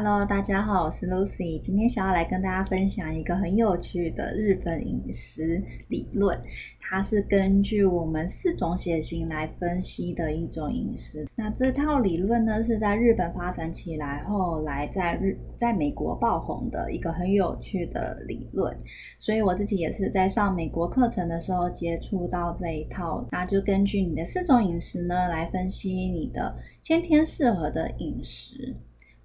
Hello，大家好，我是 Lucy。今天想要来跟大家分享一个很有趣的日本饮食理论，它是根据我们四种血型来分析的一种饮食。那这套理论呢，是在日本发展起来后来在日在美国爆红的一个很有趣的理论。所以我自己也是在上美国课程的时候接触到这一套，那就根据你的四种饮食呢来分析你的先天适合的饮食。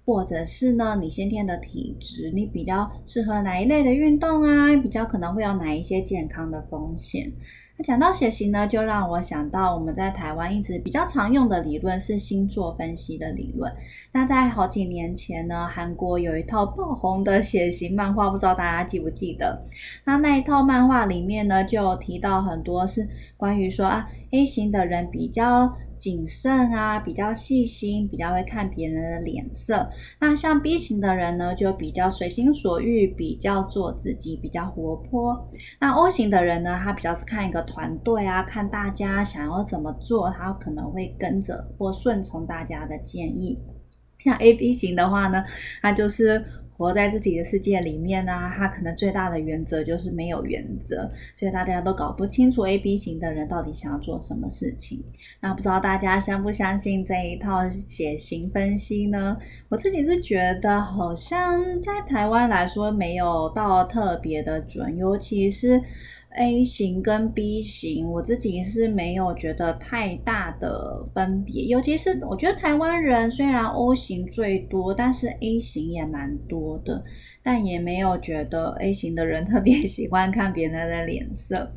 或者是呢，你先天的体质，你比较适合哪一类的运动啊？比较可能会有哪一些健康的风险？那讲到血型呢，就让我想到我们在台湾一直比较常用的理论是星座分析的理论。那在好几年前呢，韩国有一套爆红的血型漫画，不知道大家记不记得？那那一套漫画里面呢，就提到很多是关于说啊，A 型的人比较。谨慎啊，比较细心，比较会看别人的脸色。那像 B 型的人呢，就比较随心所欲，比较做自己，比较活泼。那 O 型的人呢，他比较是看一个团队啊，看大家想要怎么做，他可能会跟着或顺从大家的建议。像 A B 型的话呢，他就是。活在自己的世界里面呢，他可能最大的原则就是没有原则，所以大家都搞不清楚 A B 型的人到底想要做什么事情。那不知道大家相不相信这一套血型分析呢？我自己是觉得好像在台湾来说没有到特别的准，尤其是。A 型跟 B 型，我自己是没有觉得太大的分别，尤其是我觉得台湾人虽然 O 型最多，但是 A 型也蛮多的，但也没有觉得 A 型的人特别 喜欢看别人的脸色。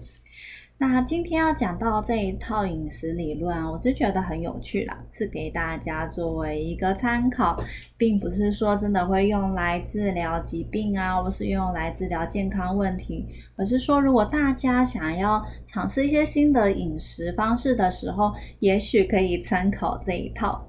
那今天要讲到这一套饮食理论，我是觉得很有趣啦，是给大家作为一个参考，并不是说真的会用来治疗疾病啊，或是用来治疗健康问题，而是说如果大家想要尝试一些新的饮食方式的时候，也许可以参考这一套。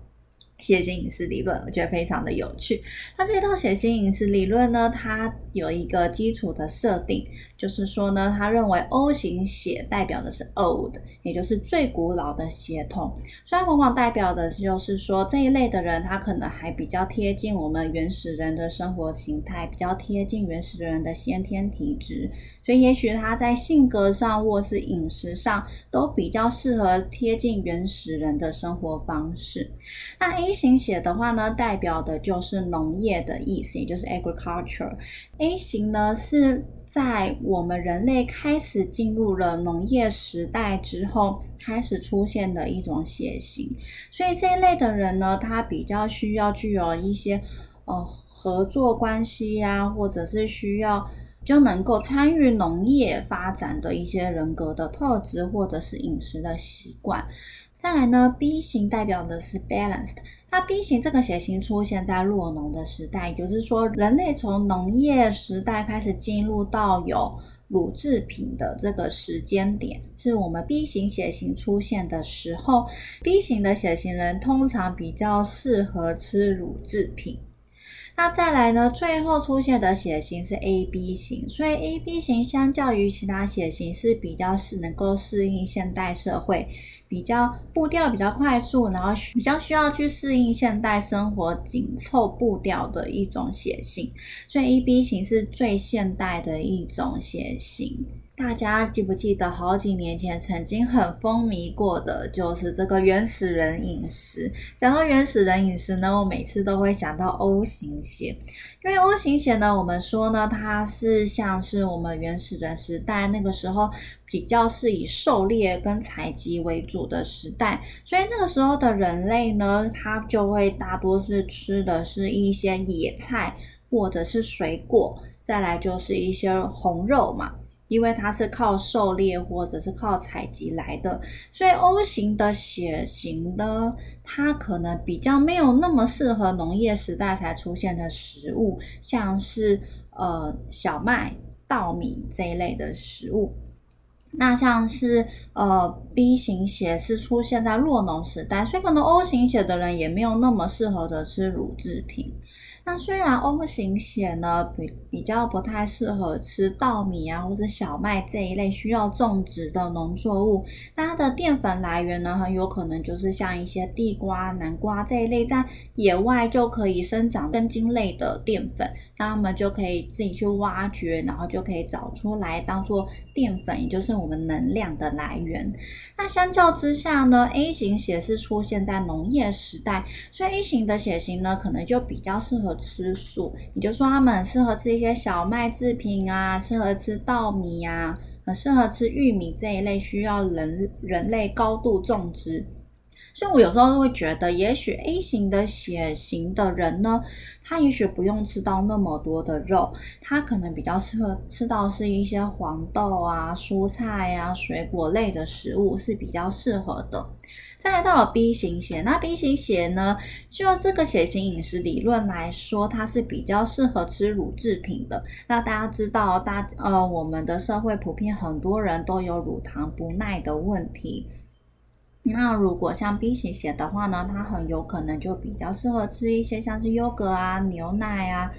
血型饮食理论，我觉得非常的有趣。那这套血型饮食理论呢，它有一个基础的设定，就是说呢，他认为 O 型血代表的是 old，也就是最古老的血统，虽然往往代表的就是说这一类的人，他可能还比较贴近我们原始人的生活形态，比较贴近原始人的先天体质，所以也许他在性格上或是饮食上都比较适合贴近原始人的生活方式。那 A 型血的话呢，代表的就是农业的意思，也就是 agriculture。A 型呢是在我们人类开始进入了农业时代之后开始出现的一种血型，所以这一类的人呢，他比较需要具有一些呃合作关系呀，或者是需要就能够参与农业发展的一些人格的特质，或者是饮食的习惯。再来呢，B 型代表的是 balanced。那 B 型这个血型出现在落农的时代，也就是说，人类从农业时代开始进入到有乳制品的这个时间点，是我们 B 型血型出现的时候。B 型的血型人通常比较适合吃乳制品。那再来呢？最后出现的血型是 A B 型，所以 A B 型相较于其他血型是比较是能够适应现代社会，比较步调比较快速，然后比较需要去适应现代生活紧凑步调的一种血型，所以 A B 型是最现代的一种血型。大家记不记得好几年前曾经很风靡过的，就是这个原始人饮食。讲到原始人饮食呢，我每次都会想到 O 型血，因为 O 型血呢，我们说呢，它是像是我们原始人时代那个时候比较是以狩猎跟采集为主的时代，所以那个时候的人类呢，他就会大多是吃的是一些野菜或者是水果，再来就是一些红肉嘛。因为它是靠狩猎或者是靠采集来的，所以 O 型的血型呢，它可能比较没有那么适合农业时代才出现的食物，像是呃小麦、稻米这一类的食物。那像是呃 B 型血是出现在弱农时代，所以可能 O 型血的人也没有那么适合的吃乳制品。那虽然 O 型血呢比比较不太适合吃稻米啊或者小麦这一类需要种植的农作物，那它的淀粉来源呢很有可能就是像一些地瓜、南瓜这一类在野外就可以生长根茎类的淀粉，那他们就可以自己去挖掘，然后就可以找出来当做淀粉，也就是我们能量的来源。那相较之下呢，A 型血是出现在农业时代，所以 A 型的血型呢可能就比较适合。吃素，也就是说，他们很适合吃一些小麦制品啊，适合吃稻米啊，很适合吃玉米这一类需要人人类高度种植。所以我有时候会觉得，也许 A 型的血型的人呢，他也许不用吃到那么多的肉，他可能比较适合吃到是一些黄豆啊、蔬菜啊、水果类的食物是比较适合的。再来到了 B 型血，那 B 型血呢，就这个血型饮食理论来说，它是比较适合吃乳制品的。那大家知道，大呃，我们的社会普遍很多人都有乳糖不耐的问题。那如果像 B 型血的话呢，它很有可能就比较适合吃一些像是优格啊、牛奶啊，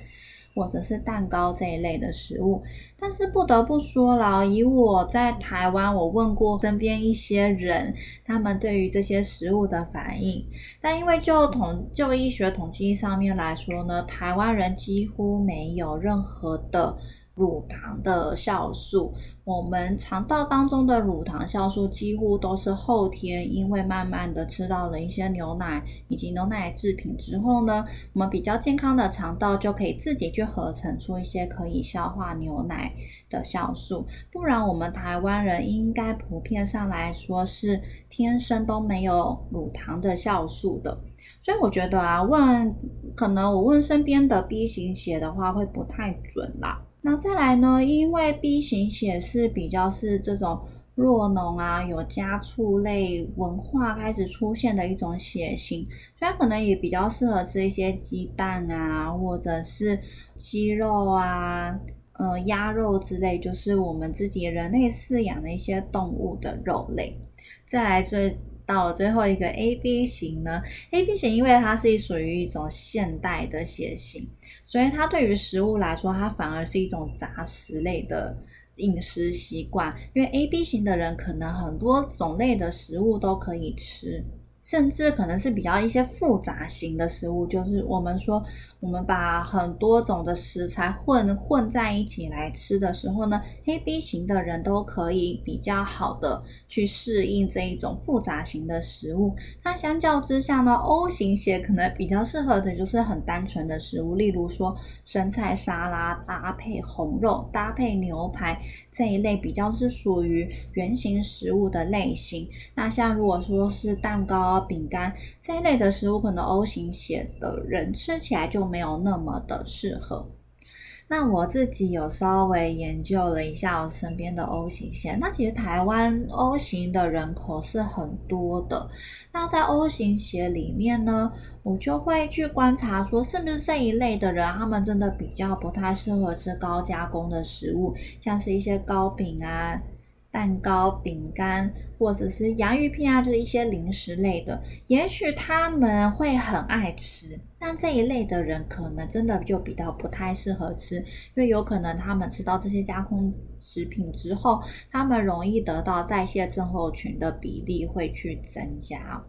或者是蛋糕这一类的食物。但是不得不说了，以我在台湾，我问过身边一些人，他们对于这些食物的反应。但因为就统就医学统计上面来说呢，台湾人几乎没有任何的。乳糖的酵素，我们肠道当中的乳糖酵素几乎都是后天，因为慢慢的吃到了一些牛奶以及牛奶制品之后呢，我们比较健康的肠道就可以自己去合成出一些可以消化牛奶的酵素，不然我们台湾人应该普遍上来说是天生都没有乳糖的酵素的，所以我觉得啊，问可能我问身边的 B 型血的话会不太准啦。那再来呢？因为 B 型血是比较是这种弱农啊，有家畜类文化开始出现的一种血型，所以可能也比较适合吃一些鸡蛋啊，或者是鸡肉啊，呃，鸭肉之类，就是我们自己人类饲养的一些动物的肉类。再来最。到了最后一个 A B 型呢，A B 型因为它是属于一种现代的血型，所以它对于食物来说，它反而是一种杂食类的饮食习惯。因为 A B 型的人可能很多种类的食物都可以吃。甚至可能是比较一些复杂型的食物，就是我们说，我们把很多种的食材混混在一起来吃的时候呢，黑 B 型的人都可以比较好的去适应这一种复杂型的食物。那相较之下呢，O 型血可能比较适合的就是很单纯的食物，例如说生菜沙拉搭配红肉搭配牛排这一类比较是属于圆形食物的类型。那像如果说是蛋糕。饼干这一类的食物，可能 O 型血的人吃起来就没有那么的适合。那我自己有稍微研究了一下我身边的 O 型血，那其实台湾 O 型的人口是很多的。那在 O 型血里面呢，我就会去观察说，是不是这一类的人，他们真的比较不太适合吃高加工的食物，像是一些糕饼啊。蛋糕、饼干，或者是洋芋片啊，就是一些零食类的，也许他们会很爱吃。但这一类的人，可能真的就比较不太适合吃，因为有可能他们吃到这些加工食品之后，他们容易得到代谢症候群的比例会去增加。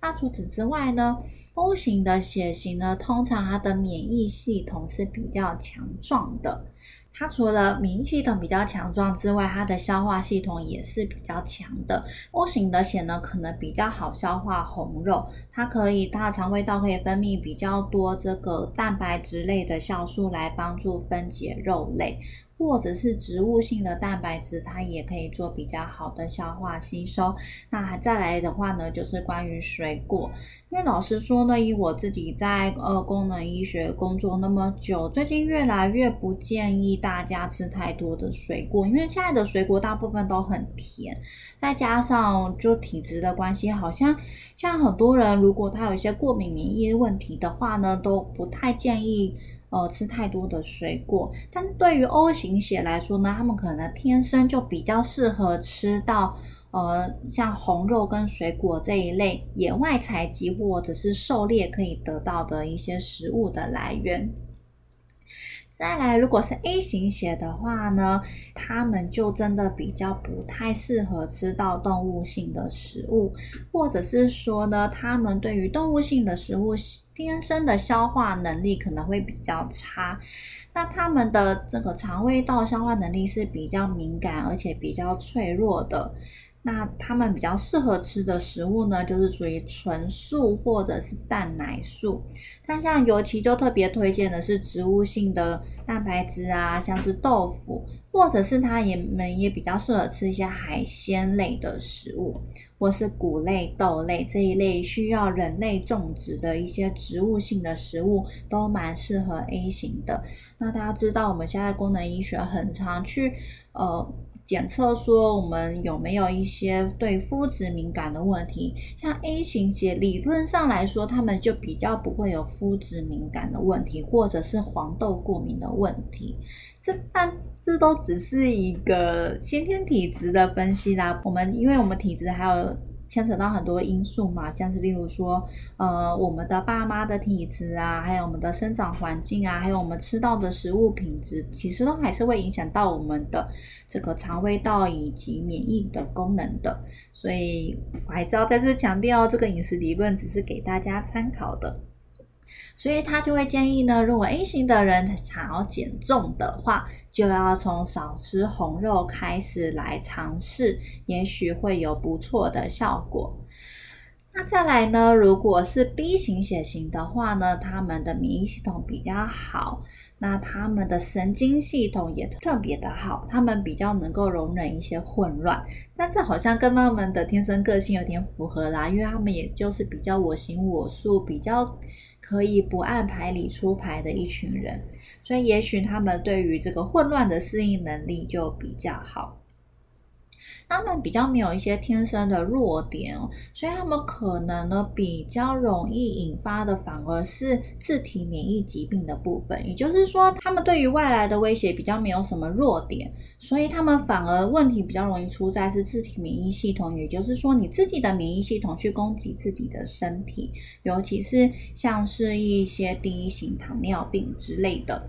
那除此之外呢，O 型的血型呢，通常它的免疫系统是比较强壮的。它除了免疫系统比较强壮之外，它的消化系统也是比较强的。O 型的血呢，可能比较好消化红肉，它可以它的肠胃道可以分泌比较多这个蛋白质类的酵素来帮助分解肉类。或者是植物性的蛋白质，它也可以做比较好的消化吸收。那还再来的话呢，就是关于水果。因为老实说呢，以我自己在呃功能医学工作那么久，最近越来越不建议大家吃太多的水果，因为现在的水果大部分都很甜，再加上就体质的关系，好像像很多人如果他有一些过敏免疫问题的话呢，都不太建议。呃，吃太多的水果，但对于 O 型血来说呢，他们可能天生就比较适合吃到呃，像红肉跟水果这一类野外采集或者是狩猎可以得到的一些食物的来源。再来，如果是 A 型血的话呢，他们就真的比较不太适合吃到动物性的食物，或者是说呢，他们对于动物性的食物天生的消化能力可能会比较差。那他们的这个肠胃道消化能力是比较敏感，而且比较脆弱的。那他们比较适合吃的食物呢，就是属于纯素或者是蛋奶素。但像尤其就特别推荐的是植物性的蛋白质啊，像是豆腐，或者是它也们也比较适合吃一些海鲜类的食物，或是谷类、豆类这一类需要人类种植的一些植物性的食物，都蛮适合 A 型的。那大家知道，我们现在功能医学很常去呃。检测说我们有没有一些对肤质敏感的问题，像 A 型血，理论上来说，他们就比较不会有肤质敏感的问题，或者是黄豆过敏的问题。这但这都只是一个先天体质的分析啦。我们因为我们体质还有。牵扯到很多因素嘛，像是例如说，呃，我们的爸妈的体质啊，还有我们的生长环境啊，还有我们吃到的食物品质，其实都还是会影响到我们的这个肠胃道以及免疫的功能的。所以我还是要再次强调，这个饮食理论只是给大家参考的。所以他就会建议呢，如果 A 型的人想要减重的话，就要从少吃红肉开始来尝试，也许会有不错的效果。那再来呢？如果是 B 型血型的话呢，他们的免疫系统比较好，那他们的神经系统也特别的好，他们比较能够容忍一些混乱。但这好像跟他们的天生个性有点符合啦，因为他们也就是比较我行我素，比较可以不按牌理出牌的一群人，所以也许他们对于这个混乱的适应能力就比较好。他们比较没有一些天生的弱点哦，所以他们可能呢比较容易引发的反而是自体免疫疾病的部分。也就是说，他们对于外来的威胁比较没有什么弱点，所以他们反而问题比较容易出在是自体免疫系统。也就是说，你自己的免疫系统去攻击自己的身体，尤其是像是一些第一型糖尿病之类的，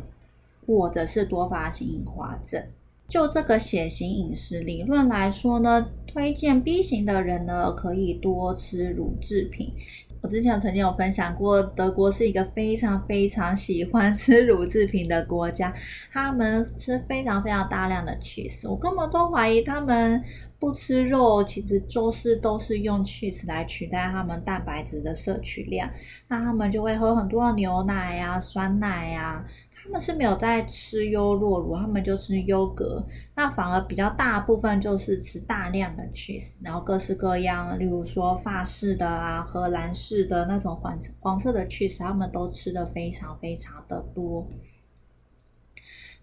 或者是多发性硬化症。就这个血型饮食理论来说呢，推荐 B 型的人呢可以多吃乳制品。我之前曾经有分享过，德国是一个非常非常喜欢吃乳制品的国家，他们吃非常非常大量的 cheese。我根本都怀疑他们不吃肉，其实就是都是用 cheese 来取代他们蛋白质的摄取量。那他们就会喝很多的牛奶呀、酸奶呀。他们是没有在吃优酪乳，他们就吃优格，那反而比较大部分就是吃大量的 cheese，然后各式各样，例如说法式的啊、荷兰式的那种黄黄色的 cheese，他们都吃的非常非常的多。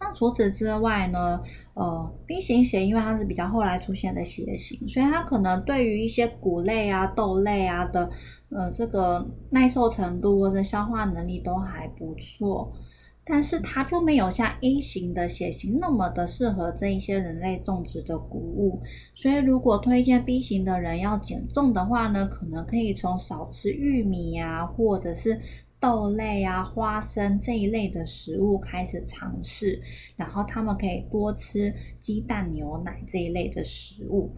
那除此之外呢，呃，B 型血因为它是比较后来出现的血型，所以它可能对于一些谷类啊、豆类啊的，呃，这个耐受程度或者消化能力都还不错。但是它就没有像 A 型的血型那么的适合这一些人类种植的谷物，所以如果推荐 B 型的人要减重的话呢，可能可以从少吃玉米呀，或者是豆类啊、花生这一类的食物开始尝试，然后他们可以多吃鸡蛋、牛奶这一类的食物。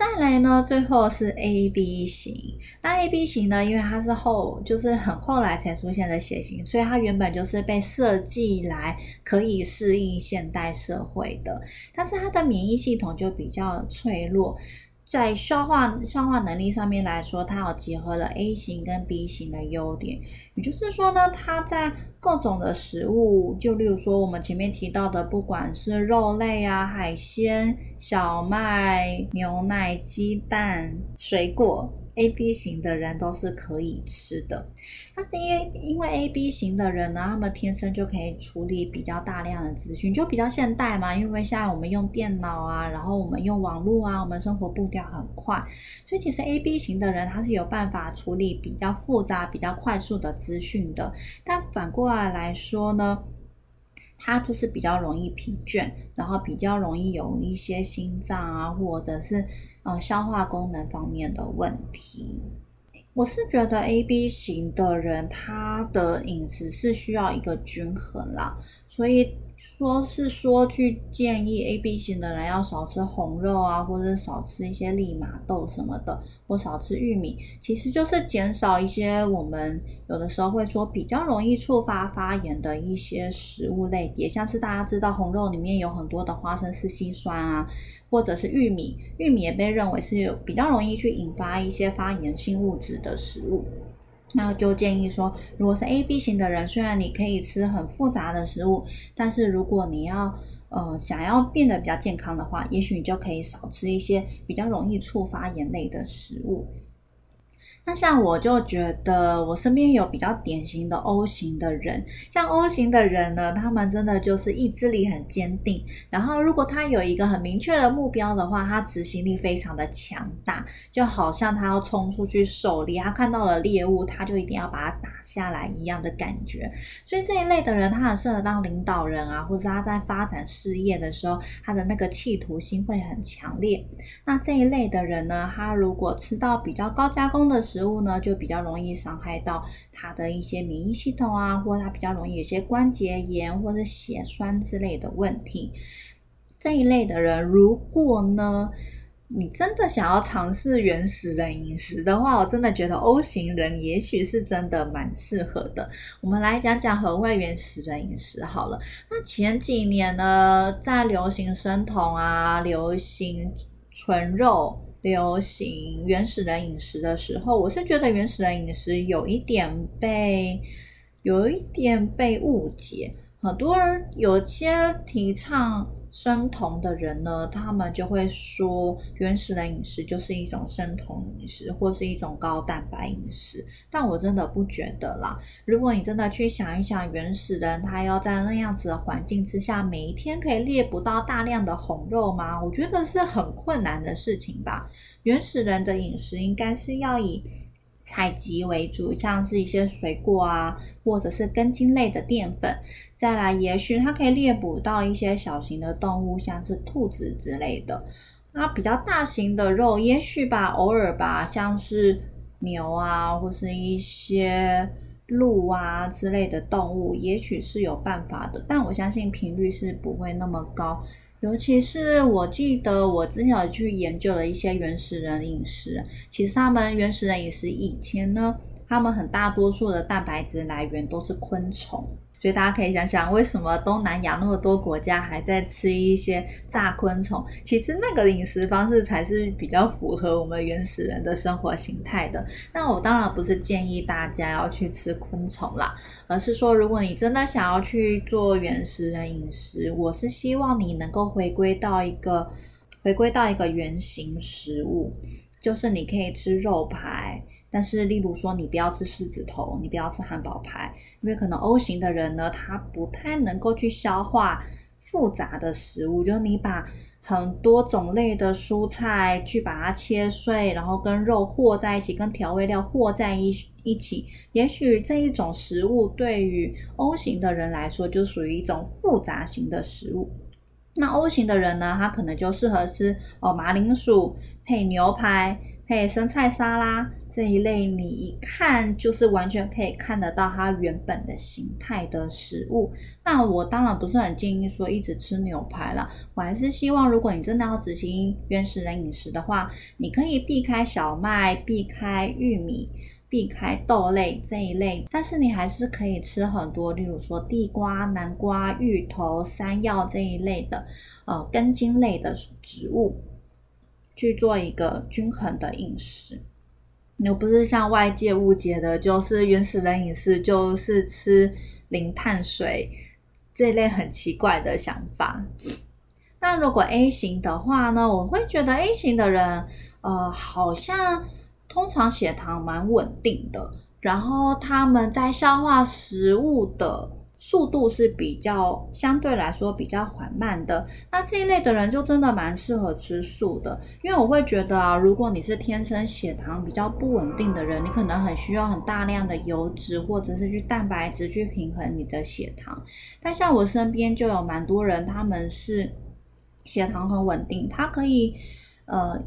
再来呢，最后是 A B 型。那 A B 型呢，因为它是后，就是很后来才出现的血型，所以它原本就是被设计来可以适应现代社会的。但是它的免疫系统就比较脆弱。在消化消化能力上面来说，它有结合了 A 型跟 B 型的优点，也就是说呢，它在各种的食物，就例如说我们前面提到的，不管是肉类啊、海鲜、小麦、牛奶、鸡蛋、水果。A B 型的人都是可以吃的，但是因为因为 A B 型的人呢，他们天生就可以处理比较大量的资讯，就比较现代嘛。因为现在我们用电脑啊，然后我们用网络啊，我们生活步调很快，所以其实 A B 型的人他是有办法处理比较复杂、比较快速的资讯的。但反过来来说呢？他就是比较容易疲倦，然后比较容易有一些心脏啊，或者是呃消化功能方面的问题。我是觉得 A B 型的人，他的饮食是需要一个均衡啦，所以。说是说去建议 A B 型的人要少吃红肉啊，或者少吃一些利马豆什么的，或少吃玉米，其实就是减少一些我们有的时候会说比较容易触发发炎的一些食物类别，像是大家知道红肉里面有很多的花生丝烯酸啊，或者是玉米，玉米也被认为是有比较容易去引发一些发炎性物质的食物。那就建议说，如果是 A B 型的人，虽然你可以吃很复杂的食物，但是如果你要呃想要变得比较健康的话，也许你就可以少吃一些比较容易触发炎类的食物。那像我就觉得，我身边有比较典型的 O 型的人，像 O 型的人呢，他们真的就是意志力很坚定。然后，如果他有一个很明确的目标的话，他执行力非常的强大，就好像他要冲出去狩猎，他看到了猎物，他就一定要把它打下来一样的感觉。所以这一类的人，他很适合当领导人啊，或者他在发展事业的时候，他的那个企图心会很强烈。那这一类的人呢，他如果吃到比较高加工的食物呢，就比较容易伤害到他的一些免疫系统啊，或者他比较容易有些关节炎或者血栓之类的问题。这一类的人，如果呢，你真的想要尝试原始人饮食的话，我真的觉得 O 型人也许是真的蛮适合的。我们来讲讲何谓原始人饮食好了。那前几年呢，在流行生酮啊，流行纯肉。流行原始人饮食的时候，我是觉得原始人饮食有一点被有一点被误解，很多人有些提倡。生酮的人呢，他们就会说原始的饮食就是一种生酮饮食，或是一种高蛋白饮食。但我真的不觉得啦。如果你真的去想一想，原始人他要在那样子的环境之下，每一天可以猎捕到大量的红肉吗？我觉得是很困难的事情吧。原始人的饮食应该是要以。采集为主，像是一些水果啊，或者是根茎类的淀粉。再来，也许它可以猎捕到一些小型的动物，像是兔子之类的。那比较大型的肉，也许吧，偶尔吧，像是牛啊，或是一些鹿啊之类的动物，也许是有办法的。但我相信频率是不会那么高。尤其是我记得我之前有去研究了一些原始人饮食，其实他们原始人饮食以前呢，他们很大多数的蛋白质来源都是昆虫。所以大家可以想想，为什么东南亚那么多国家还在吃一些炸昆虫？其实那个饮食方式才是比较符合我们原始人的生活形态的。那我当然不是建议大家要去吃昆虫啦，而是说，如果你真的想要去做原始人饮食，我是希望你能够回归到一个回归到一个原型食物，就是你可以吃肉排。但是，例如说，你不要吃狮子头，你不要吃汉堡排，因为可能 O 型的人呢，他不太能够去消化复杂的食物。就是你把很多种类的蔬菜去把它切碎，然后跟肉和在一起，跟调味料和在一一起，也许这一种食物对于 O 型的人来说，就属于一种复杂型的食物。那 O 型的人呢，他可能就适合吃哦马铃薯配牛排配生菜沙拉。这一类你一看就是完全可以看得到它原本的形态的食物。那我当然不是很建议说一直吃牛排了，我还是希望如果你真的要执行原始人饮食的话，你可以避开小麦、避开玉米、避开豆类这一类，但是你还是可以吃很多，例如说地瓜、南瓜、芋头、山药这一类的呃根茎类的植物，去做一个均衡的饮食。又不是像外界误解的，就是原始人饮食就是吃零碳水这类很奇怪的想法。那如果 A 型的话呢？我会觉得 A 型的人，呃，好像通常血糖蛮稳定的，然后他们在消化食物的速度是比较相对来说比较缓慢的，那这一类的人就真的蛮适合吃素的，因为我会觉得啊，如果你是天生血糖比较不稳定的人，你可能很需要很大量的油脂或者是去蛋白质去平衡你的血糖。但像我身边就有蛮多人，他们是血糖很稳定，他可以呃。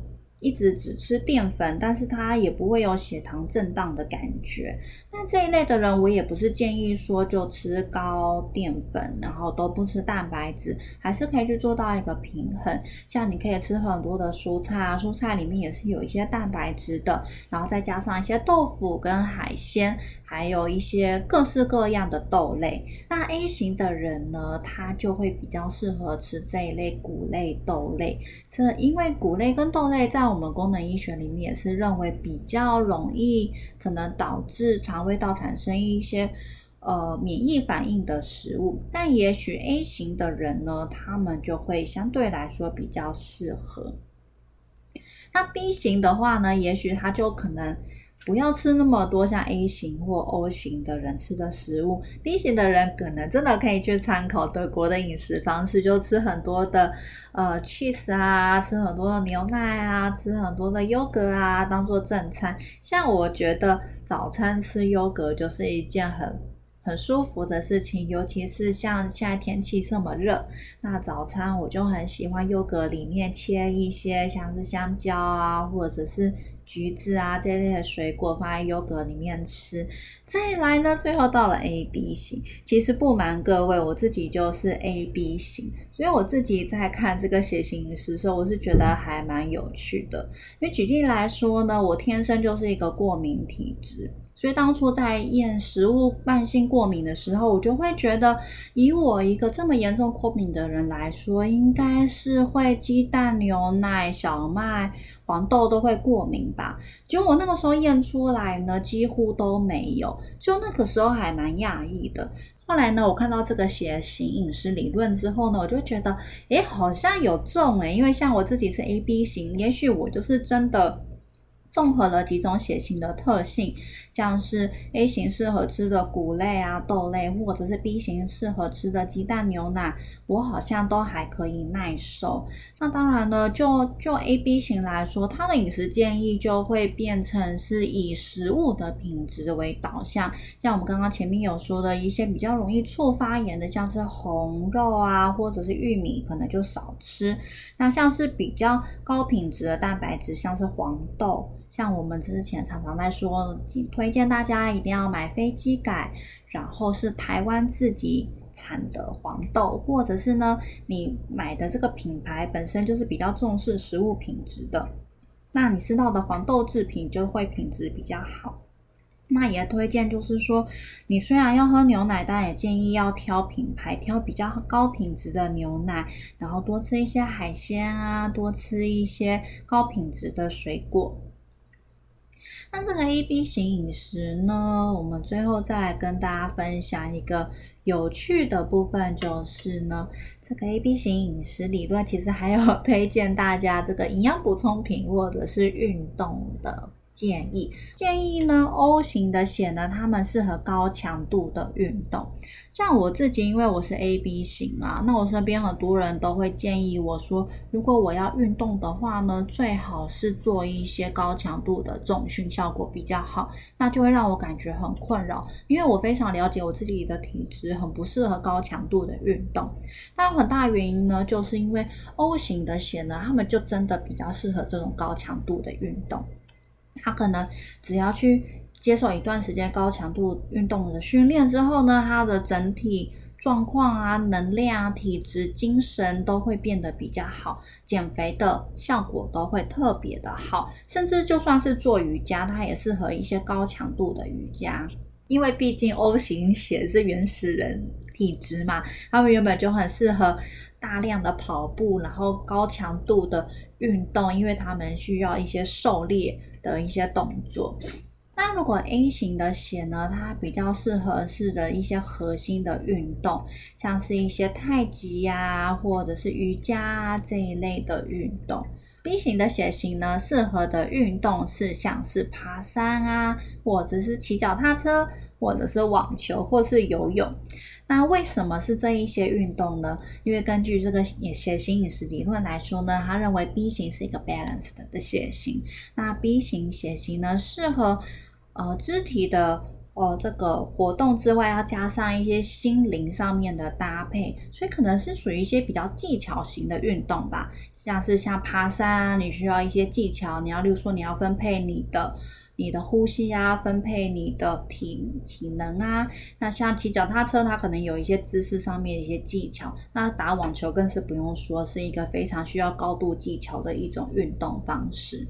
一直只吃淀粉，但是他也不会有血糖震荡的感觉。那这一类的人，我也不是建议说就吃高淀粉，然后都不吃蛋白质，还是可以去做到一个平衡。像你可以吃很多的蔬菜啊，蔬菜里面也是有一些蛋白质的，然后再加上一些豆腐跟海鲜。还有一些各式各样的豆类，那 A 型的人呢，他就会比较适合吃这一类谷类豆类。这因为谷类跟豆类在我们功能医学里面也是认为比较容易可能导致肠胃道产生一些呃免疫反应的食物，但也许 A 型的人呢，他们就会相对来说比较适合。那 B 型的话呢，也许他就可能。不要吃那么多像 A 型或 O 型的人吃的食物，B 型的人可能真的可以去参考德国的饮食方式，就吃很多的呃 cheese 啊，吃很多的牛奶啊，吃很多的优格啊，当做正餐。像我觉得早餐吃优格就是一件很。很舒服的事情，尤其是像现在天气这么热，那早餐我就很喜欢优格里面切一些像是香蕉啊，或者是橘子啊这类的水果放在优格里面吃。再来呢，最后到了 A B 型，其实不瞒各位，我自己就是 A B 型，所以我自己在看这个血型的时候，我是觉得还蛮有趣的。因为举例来说呢，我天生就是一个过敏体质。所以当初在验食物慢性过敏的时候，我就会觉得，以我一个这么严重过敏的人来说，应该是会鸡蛋、牛奶、小麦、黄豆都会过敏吧。结果我那个时候验出来呢，几乎都没有，就那个时候还蛮讶异的。后来呢，我看到这个血型饮食理论之后呢，我就觉得，诶，好像有中诶，因为像我自己是 A B 型，也许我就是真的。综合了几种血型的特性，像是 A 型适合吃的谷类啊、豆类，或者是 B 型适合吃的鸡蛋、牛奶，我好像都还可以耐受。那当然呢，就就 A、B 型来说，它的饮食建议就会变成是以食物的品质为导向。像我们刚刚前面有说的一些比较容易促发炎的，像是红肉啊，或者是玉米，可能就少吃。那像是比较高品质的蛋白质，像是黄豆。像我们之前常常在说，推荐大家一定要买飞机改，然后是台湾自己产的黄豆，或者是呢，你买的这个品牌本身就是比较重视食物品质的，那你吃到的黄豆制品就会品质比较好。那也推荐就是说，你虽然要喝牛奶，但也建议要挑品牌，挑比较高品质的牛奶，然后多吃一些海鲜啊，多吃一些高品质的水果。那这个 A B 型饮食呢，我们最后再来跟大家分享一个有趣的部分，就是呢，这个 A B 型饮食理论其实还有 推荐大家这个营养补充品或者是运动的。建议建议呢，O 型的血呢，他们适合高强度的运动。像我自己，因为我是 AB 型啊，那我身边很多人都会建议我说，如果我要运动的话呢，最好是做一些高强度的重训，效果比较好。那就会让我感觉很困扰，因为我非常了解我自己的体质，很不适合高强度的运动。但很大原因呢，就是因为 O 型的血呢，他们就真的比较适合这种高强度的运动。他可能只要去接受一段时间高强度运动的训练之后呢，他的整体状况啊、能量啊、体质、精神都会变得比较好，减肥的效果都会特别的好。甚至就算是做瑜伽，它也适合一些高强度的瑜伽，因为毕竟 O 型血是原始人体质嘛，他们原本就很适合大量的跑步，然后高强度的运动，因为他们需要一些狩猎。的一些动作，那如果 A 型的血呢，它比较适合是的一些核心的运动，像是一些太极呀，或者是瑜伽这一类的运动。B 型的血型呢，适合的运动是像是爬山啊，或者是骑脚踏车，或者是网球，或是游泳。那为什么是这一些运动呢？因为根据这个血型饮食理论来说呢，他认为 B 型是一个 balanced 的血型。那 B 型血型呢，适合呃肢体的。哦，这个活动之外，要加上一些心灵上面的搭配，所以可能是属于一些比较技巧型的运动吧。像是像爬山，你需要一些技巧，你要，例如说你要分配你的你的呼吸啊，分配你的体体能啊。那像骑脚踏车，它可能有一些姿势上面的一些技巧。那打网球更是不用说，是一个非常需要高度技巧的一种运动方式。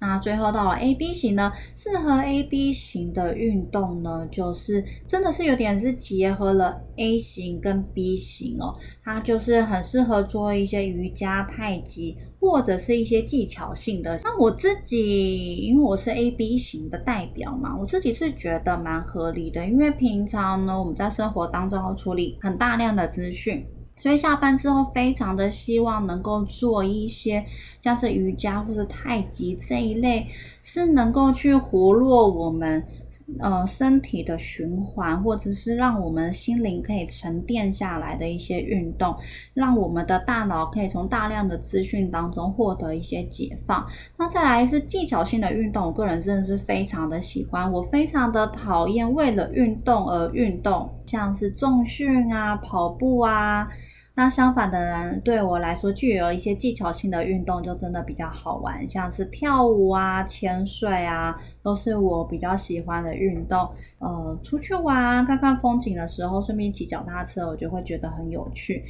那最后到了 A B 型呢，适合 A B 型的运动呢，就是真的是有点是结合了 A 型跟 B 型哦，它就是很适合做一些瑜伽、太极或者是一些技巧性的。那我自己因为我是 A B 型的代表嘛，我自己是觉得蛮合理的，因为平常呢我们在生活当中要处理很大量的资讯。所以下班之后，非常的希望能够做一些像是瑜伽或者太极这一类，是能够去活络我们呃身体的循环，或者是让我们心灵可以沉淀下来的一些运动，让我们的大脑可以从大量的资讯当中获得一些解放。那再来是技巧性的运动，我个人真的是非常的喜欢，我非常的讨厌为了运动而运动，像是重训啊、跑步啊。那相反的人，对我来说具有一些技巧性的运动就真的比较好玩，像是跳舞啊、潜水啊，都是我比较喜欢的运动。呃，出去玩、看看风景的时候，顺便骑脚踏车，我就会觉得很有趣。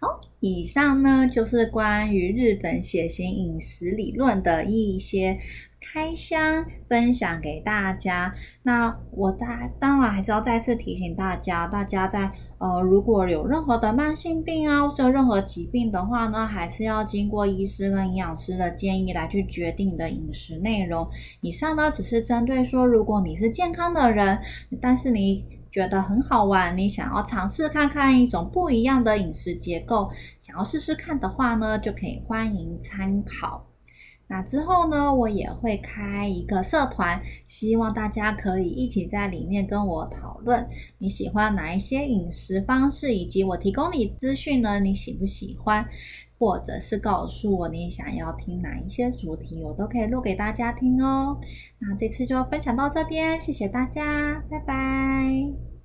好，以上呢就是关于日本血型饮食理论的一些。开箱分享给大家。那我大当然还是要再次提醒大家，大家在呃如果有任何的慢性病啊，或者任何疾病的话呢，还是要经过医师跟营养师的建议来去决定你的饮食内容。以上呢只是针对说，如果你是健康的人，但是你觉得很好玩，你想要尝试看看一种不一样的饮食结构，想要试试看的话呢，就可以欢迎参考。那之后呢，我也会开一个社团，希望大家可以一起在里面跟我讨论你喜欢哪一些饮食方式，以及我提供你资讯呢，你喜不喜欢？或者是告诉我你想要听哪一些主题，我都可以录给大家听哦。那这次就分享到这边，谢谢大家，拜拜。